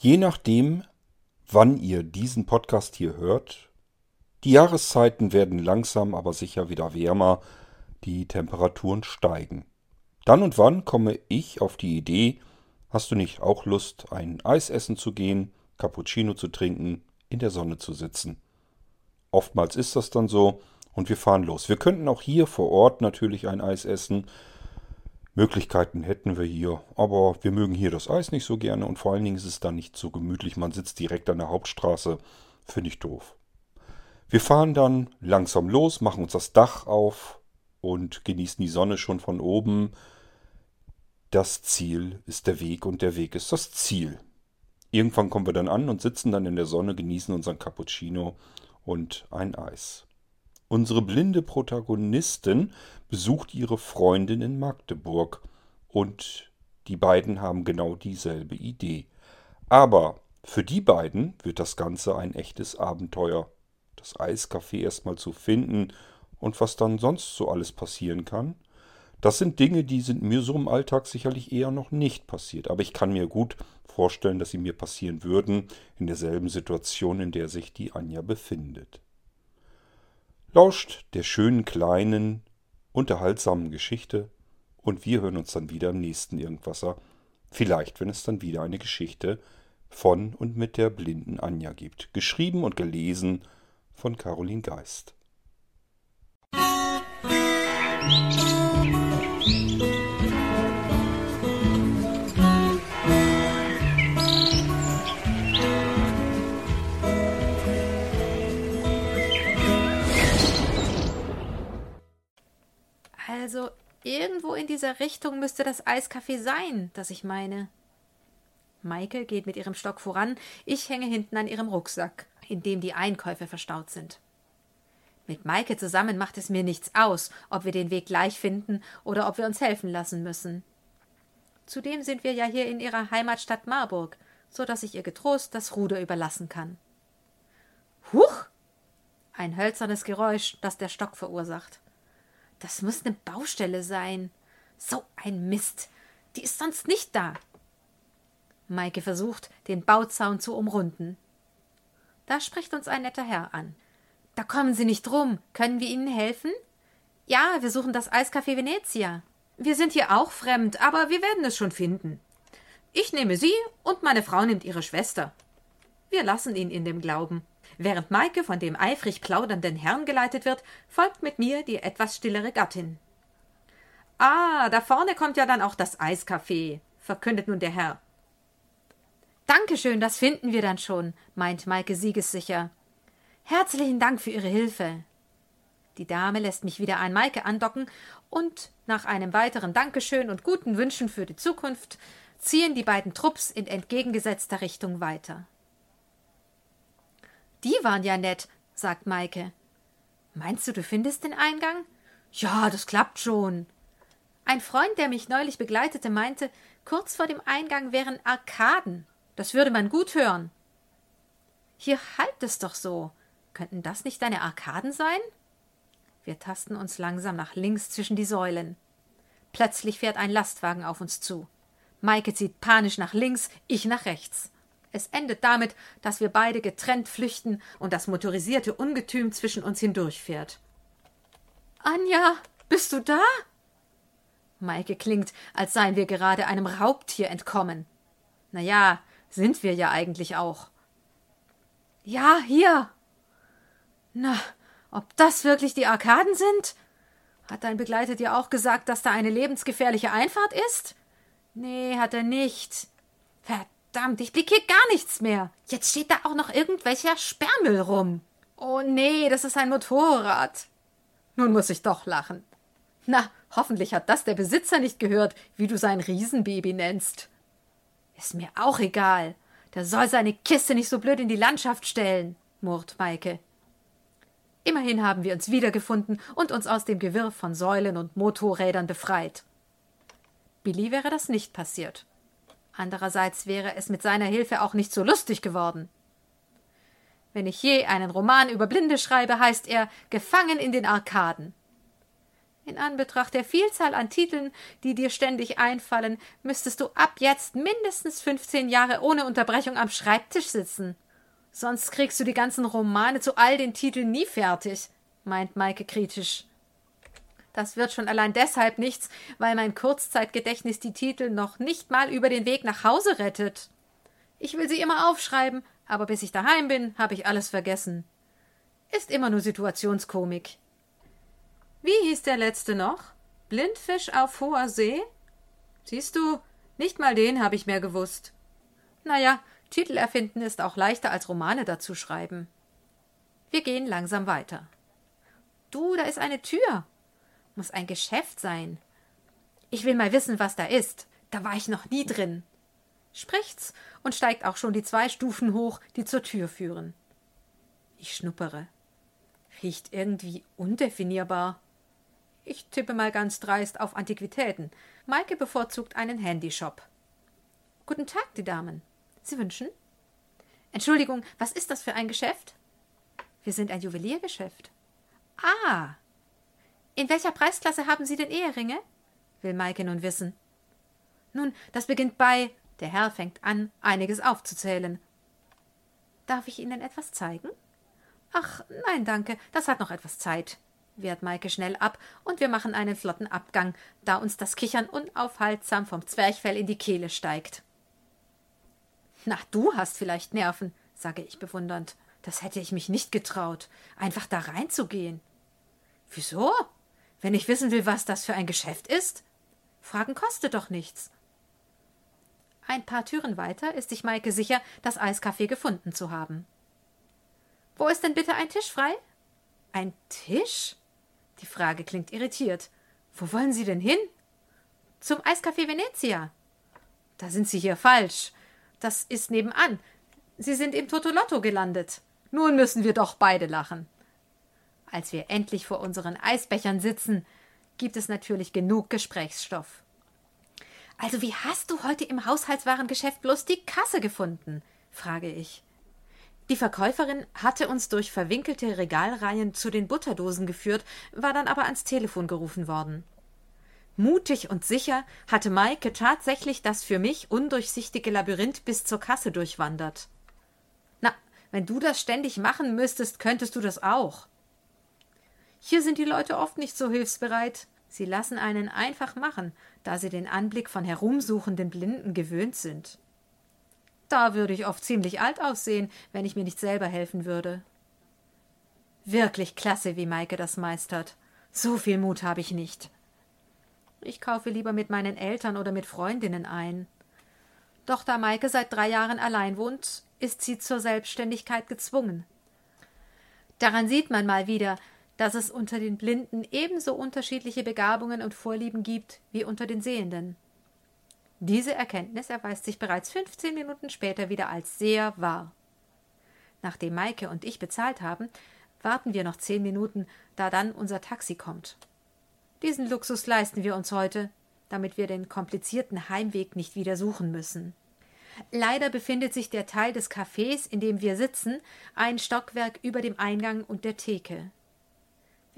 Je nachdem, wann ihr diesen Podcast hier hört, die Jahreszeiten werden langsam aber sicher wieder wärmer, die Temperaturen steigen. Dann und wann komme ich auf die Idee, hast du nicht auch Lust, ein Eis essen zu gehen, Cappuccino zu trinken, in der Sonne zu sitzen? Oftmals ist das dann so und wir fahren los. Wir könnten auch hier vor Ort natürlich ein Eis essen, Möglichkeiten hätten wir hier, aber wir mögen hier das Eis nicht so gerne und vor allen Dingen ist es dann nicht so gemütlich. Man sitzt direkt an der Hauptstraße, finde ich doof. Wir fahren dann langsam los, machen uns das Dach auf und genießen die Sonne schon von oben. Das Ziel ist der Weg und der Weg ist das Ziel. Irgendwann kommen wir dann an und sitzen dann in der Sonne, genießen unseren Cappuccino und ein Eis. Unsere blinde Protagonistin besucht ihre Freundin in Magdeburg und die beiden haben genau dieselbe Idee. Aber für die beiden wird das Ganze ein echtes Abenteuer. Das Eiscafé erstmal zu finden und was dann sonst so alles passieren kann. Das sind Dinge, die sind mir so im Alltag sicherlich eher noch nicht passiert. Aber ich kann mir gut vorstellen, dass sie mir passieren würden in derselben Situation, in der sich die Anja befindet. Lauscht der schönen kleinen unterhaltsamen Geschichte und wir hören uns dann wieder im nächsten Irgendwasser. Vielleicht, wenn es dann wieder eine Geschichte von und mit der blinden Anja gibt. Geschrieben und gelesen von Caroline Geist. Also irgendwo in dieser Richtung müsste das Eiscafé sein, das ich meine. Maike geht mit ihrem Stock voran, ich hänge hinten an ihrem Rucksack, in dem die Einkäufe verstaut sind. Mit Maike zusammen macht es mir nichts aus, ob wir den Weg gleich finden oder ob wir uns helfen lassen müssen. Zudem sind wir ja hier in ihrer Heimatstadt Marburg, so dass ich ihr getrost das Ruder überlassen kann. Huch! Ein hölzernes Geräusch, das der Stock verursacht. Das muss eine Baustelle sein. So ein Mist. Die ist sonst nicht da. Maike versucht, den Bauzaun zu umrunden. Da spricht uns ein netter Herr an. Da kommen Sie nicht drum. Können wir Ihnen helfen? Ja, wir suchen das Eiscafé Venezia. Wir sind hier auch fremd, aber wir werden es schon finden. Ich nehme Sie und meine Frau nimmt ihre Schwester. Wir lassen ihn in dem Glauben. Während Maike von dem eifrig plaudernden Herrn geleitet wird, folgt mit mir die etwas stillere Gattin. Ah, da vorne kommt ja dann auch das Eiscafé, verkündet nun der Herr. Dankeschön, das finden wir dann schon, meint Maike siegessicher. Herzlichen Dank für Ihre Hilfe. Die Dame lässt mich wieder an Maike andocken und nach einem weiteren Dankeschön und guten Wünschen für die Zukunft ziehen die beiden Trupps in entgegengesetzter Richtung weiter. Die waren ja nett, sagt Maike. Meinst du, du findest den Eingang? Ja, das klappt schon. Ein Freund, der mich neulich begleitete, meinte, kurz vor dem Eingang wären Arkaden. Das würde man gut hören. Hier halt es doch so. Könnten das nicht deine Arkaden sein? Wir tasten uns langsam nach links zwischen die Säulen. Plötzlich fährt ein Lastwagen auf uns zu. Maike zieht panisch nach links, ich nach rechts. Es endet damit, dass wir beide getrennt flüchten und das motorisierte Ungetüm zwischen uns hindurchfährt. Anja, bist du da? Maike klingt, als seien wir gerade einem Raubtier entkommen. Na ja, sind wir ja eigentlich auch. Ja, hier. Na, ob das wirklich die Arkaden sind? Hat dein Begleiter dir auch gesagt, dass da eine lebensgefährliche Einfahrt ist? Nee, hat er nicht. Verdammt. Verdammt, ich blick hier gar nichts mehr. Jetzt steht da auch noch irgendwelcher Sperrmüll rum. Oh nee, das ist ein Motorrad. Nun muss ich doch lachen. Na, hoffentlich hat das der Besitzer nicht gehört, wie du sein Riesenbaby nennst. Ist mir auch egal. Der soll seine Kiste nicht so blöd in die Landschaft stellen, murrt Maike. Immerhin haben wir uns wiedergefunden und uns aus dem Gewirr von Säulen und Motorrädern befreit. Billy wäre das nicht passiert. Andererseits wäre es mit seiner Hilfe auch nicht so lustig geworden. Wenn ich je einen Roman über Blinde schreibe, heißt er Gefangen in den Arkaden. In Anbetracht der Vielzahl an Titeln, die dir ständig einfallen, müsstest du ab jetzt mindestens fünfzehn Jahre ohne Unterbrechung am Schreibtisch sitzen. Sonst kriegst du die ganzen Romane zu all den Titeln nie fertig, meint Maike kritisch. Das wird schon allein deshalb nichts, weil mein Kurzzeitgedächtnis die Titel noch nicht mal über den Weg nach Hause rettet. Ich will sie immer aufschreiben, aber bis ich daheim bin, habe ich alles vergessen. Ist immer nur Situationskomik. Wie hieß der letzte noch? Blindfisch auf hoher See? Siehst du, nicht mal den habe ich mehr gewusst. Naja, Titel erfinden ist auch leichter als Romane dazu schreiben. Wir gehen langsam weiter. Du, da ist eine Tür. Muss ein Geschäft sein. Ich will mal wissen, was da ist. Da war ich noch nie drin. Spricht's und steigt auch schon die zwei Stufen hoch, die zur Tür führen. Ich schnuppere. Riecht irgendwie undefinierbar. Ich tippe mal ganz dreist auf Antiquitäten. Maike bevorzugt einen Handyshop. Guten Tag, die Damen. Sie wünschen? Entschuldigung, was ist das für ein Geschäft? Wir sind ein Juweliergeschäft. Ah. In welcher Preisklasse haben Sie denn Eheringe? will Maike nun wissen. Nun, das beginnt bei. Der Herr fängt an, einiges aufzuzählen. Darf ich Ihnen etwas zeigen? Ach, nein, danke, das hat noch etwas Zeit wehrt Maike schnell ab, und wir machen einen flotten Abgang, da uns das Kichern unaufhaltsam vom Zwerchfell in die Kehle steigt. Na, du hast vielleicht Nerven, sage ich bewundernd. Das hätte ich mich nicht getraut, einfach da reinzugehen. Wieso? Wenn ich wissen will, was das für ein Geschäft ist? Fragen kostet doch nichts. Ein paar Türen weiter ist sich Maike sicher, das Eiskaffee gefunden zu haben. Wo ist denn bitte ein Tisch frei? Ein Tisch? Die Frage klingt irritiert. Wo wollen Sie denn hin? Zum Eiscafé Venezia. Da sind Sie hier falsch. Das ist nebenan. Sie sind im Totolotto gelandet. Nun müssen wir doch beide lachen. Als wir endlich vor unseren Eisbechern sitzen, gibt es natürlich genug Gesprächsstoff. Also wie hast du heute im Haushaltswarengeschäft bloß die Kasse gefunden? frage ich. Die Verkäuferin hatte uns durch verwinkelte Regalreihen zu den Butterdosen geführt, war dann aber ans Telefon gerufen worden. Mutig und sicher hatte Maike tatsächlich das für mich undurchsichtige Labyrinth bis zur Kasse durchwandert. Na, wenn du das ständig machen müsstest, könntest du das auch. Hier sind die Leute oft nicht so hilfsbereit. Sie lassen einen einfach machen, da sie den Anblick von herumsuchenden Blinden gewöhnt sind. Da würde ich oft ziemlich alt aussehen, wenn ich mir nicht selber helfen würde. Wirklich klasse, wie Maike das meistert. So viel Mut habe ich nicht. Ich kaufe lieber mit meinen Eltern oder mit Freundinnen ein. Doch da Maike seit drei Jahren allein wohnt, ist sie zur Selbstständigkeit gezwungen. Daran sieht man mal wieder, dass es unter den Blinden ebenso unterschiedliche Begabungen und Vorlieben gibt wie unter den Sehenden. Diese Erkenntnis erweist sich bereits 15 Minuten später wieder als sehr wahr. Nachdem Maike und ich bezahlt haben, warten wir noch zehn Minuten, da dann unser Taxi kommt. Diesen Luxus leisten wir uns heute, damit wir den komplizierten Heimweg nicht wieder suchen müssen. Leider befindet sich der Teil des Cafés, in dem wir sitzen, ein Stockwerk über dem Eingang und der Theke.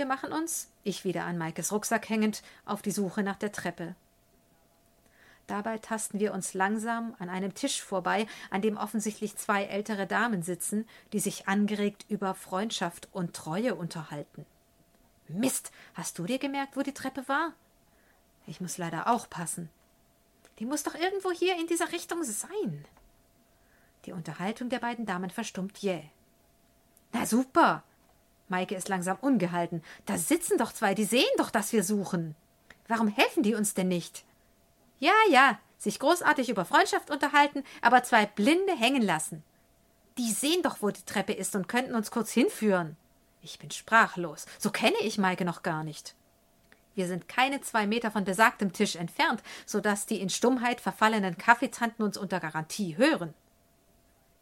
Wir machen uns, ich wieder an Maikes Rucksack hängend, auf die Suche nach der Treppe. Dabei tasten wir uns langsam an einem Tisch vorbei, an dem offensichtlich zwei ältere Damen sitzen, die sich angeregt über Freundschaft und Treue unterhalten. Mist, hast du dir gemerkt, wo die Treppe war? Ich muss leider auch passen. Die muss doch irgendwo hier in dieser Richtung sein. Die Unterhaltung der beiden Damen verstummt jäh. Na super. Maike ist langsam ungehalten. Da sitzen doch zwei, die sehen doch, dass wir suchen. Warum helfen die uns denn nicht? Ja, ja, sich großartig über Freundschaft unterhalten, aber zwei Blinde hängen lassen. Die sehen doch, wo die Treppe ist und könnten uns kurz hinführen. Ich bin sprachlos. So kenne ich Maike noch gar nicht. Wir sind keine zwei Meter von besagtem Tisch entfernt, so dass die in Stummheit verfallenen Kaffeezanten uns unter Garantie hören.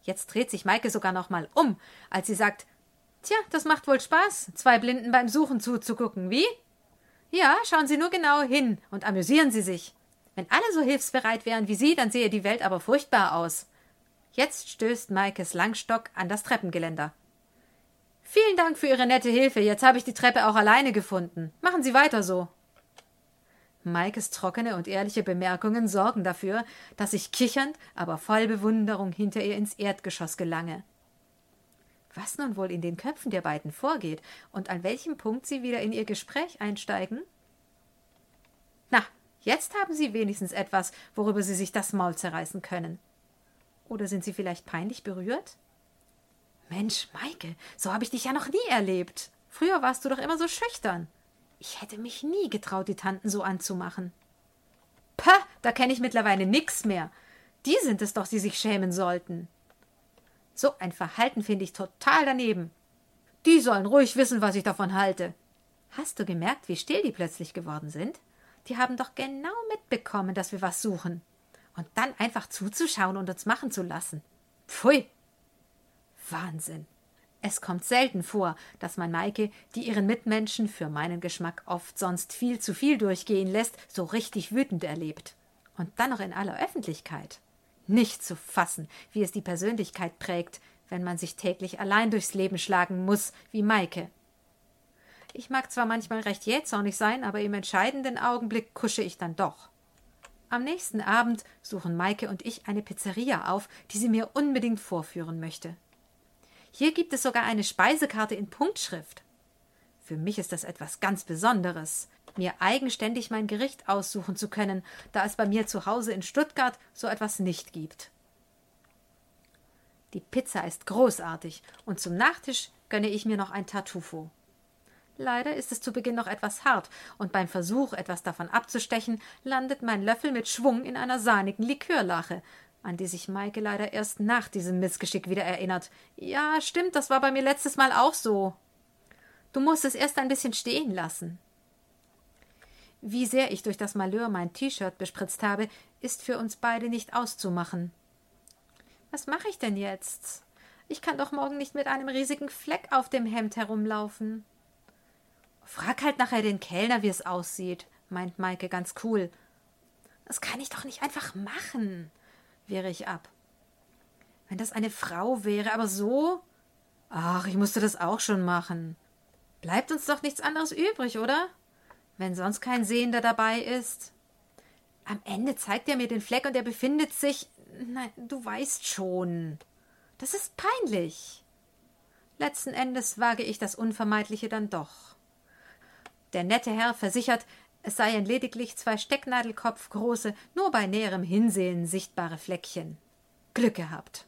Jetzt dreht sich Maike sogar noch mal um, als sie sagt: Tja, das macht wohl Spaß, zwei Blinden beim Suchen zuzugucken, wie? Ja, schauen Sie nur genau hin und amüsieren Sie sich. Wenn alle so hilfsbereit wären wie Sie, dann sehe die Welt aber furchtbar aus. Jetzt stößt Maikes Langstock an das Treppengeländer. Vielen Dank für Ihre nette Hilfe. Jetzt habe ich die Treppe auch alleine gefunden. Machen Sie weiter so. Maikes trockene und ehrliche Bemerkungen sorgen dafür, dass ich kichernd, aber voll Bewunderung hinter ihr ins Erdgeschoss gelange. Was nun wohl in den Köpfen der beiden vorgeht und an welchem Punkt sie wieder in ihr Gespräch einsteigen? Na, jetzt haben sie wenigstens etwas, worüber sie sich das Maul zerreißen können. Oder sind sie vielleicht peinlich berührt? Mensch, Maike, so habe ich dich ja noch nie erlebt. Früher warst du doch immer so schüchtern. Ich hätte mich nie getraut, die Tanten so anzumachen. Pah, da kenne ich mittlerweile nix mehr. Die sind es doch, die sich schämen sollten. So ein Verhalten finde ich total daneben. Die sollen ruhig wissen, was ich davon halte. Hast du gemerkt, wie still die plötzlich geworden sind? Die haben doch genau mitbekommen, dass wir was suchen. Und dann einfach zuzuschauen und uns machen zu lassen. Pfui. Wahnsinn. Es kommt selten vor, dass man Maike, die ihren Mitmenschen für meinen Geschmack oft sonst viel zu viel durchgehen lässt, so richtig wütend erlebt. Und dann noch in aller Öffentlichkeit. Nicht zu fassen, wie es die Persönlichkeit prägt, wenn man sich täglich allein durchs Leben schlagen muss, wie Maike. Ich mag zwar manchmal recht jähzornig sein, aber im entscheidenden Augenblick kusche ich dann doch. Am nächsten Abend suchen Maike und ich eine Pizzeria auf, die sie mir unbedingt vorführen möchte. Hier gibt es sogar eine Speisekarte in Punktschrift. Für mich ist das etwas ganz Besonderes, mir eigenständig mein Gericht aussuchen zu können, da es bei mir zu Hause in Stuttgart so etwas nicht gibt. Die Pizza ist großartig und zum Nachtisch gönne ich mir noch ein Tartufo. Leider ist es zu Beginn noch etwas hart, und beim Versuch, etwas davon abzustechen, landet mein Löffel mit Schwung in einer sahnigen Likörlache, an die sich Maike leider erst nach diesem Missgeschick wieder erinnert. Ja, stimmt, das war bei mir letztes Mal auch so. Du musst es erst ein bisschen stehen lassen. Wie sehr ich durch das Malheur mein T-Shirt bespritzt habe, ist für uns beide nicht auszumachen. Was mache ich denn jetzt? Ich kann doch morgen nicht mit einem riesigen Fleck auf dem Hemd herumlaufen. Frag halt nachher den Kellner, wie es aussieht, meint Maike ganz cool. Das kann ich doch nicht einfach machen wehre ich ab. Wenn das eine Frau wäre, aber so? Ach, ich musste das auch schon machen. Bleibt uns doch nichts anderes übrig, oder? Wenn sonst kein Sehender dabei ist. Am Ende zeigt er mir den Fleck und er befindet sich. Nein, du weißt schon. Das ist peinlich. Letzten Endes wage ich das Unvermeidliche dann doch. Der nette Herr versichert, es seien lediglich zwei Stecknadelkopfgroße, nur bei näherem Hinsehen sichtbare Fleckchen. Glück gehabt.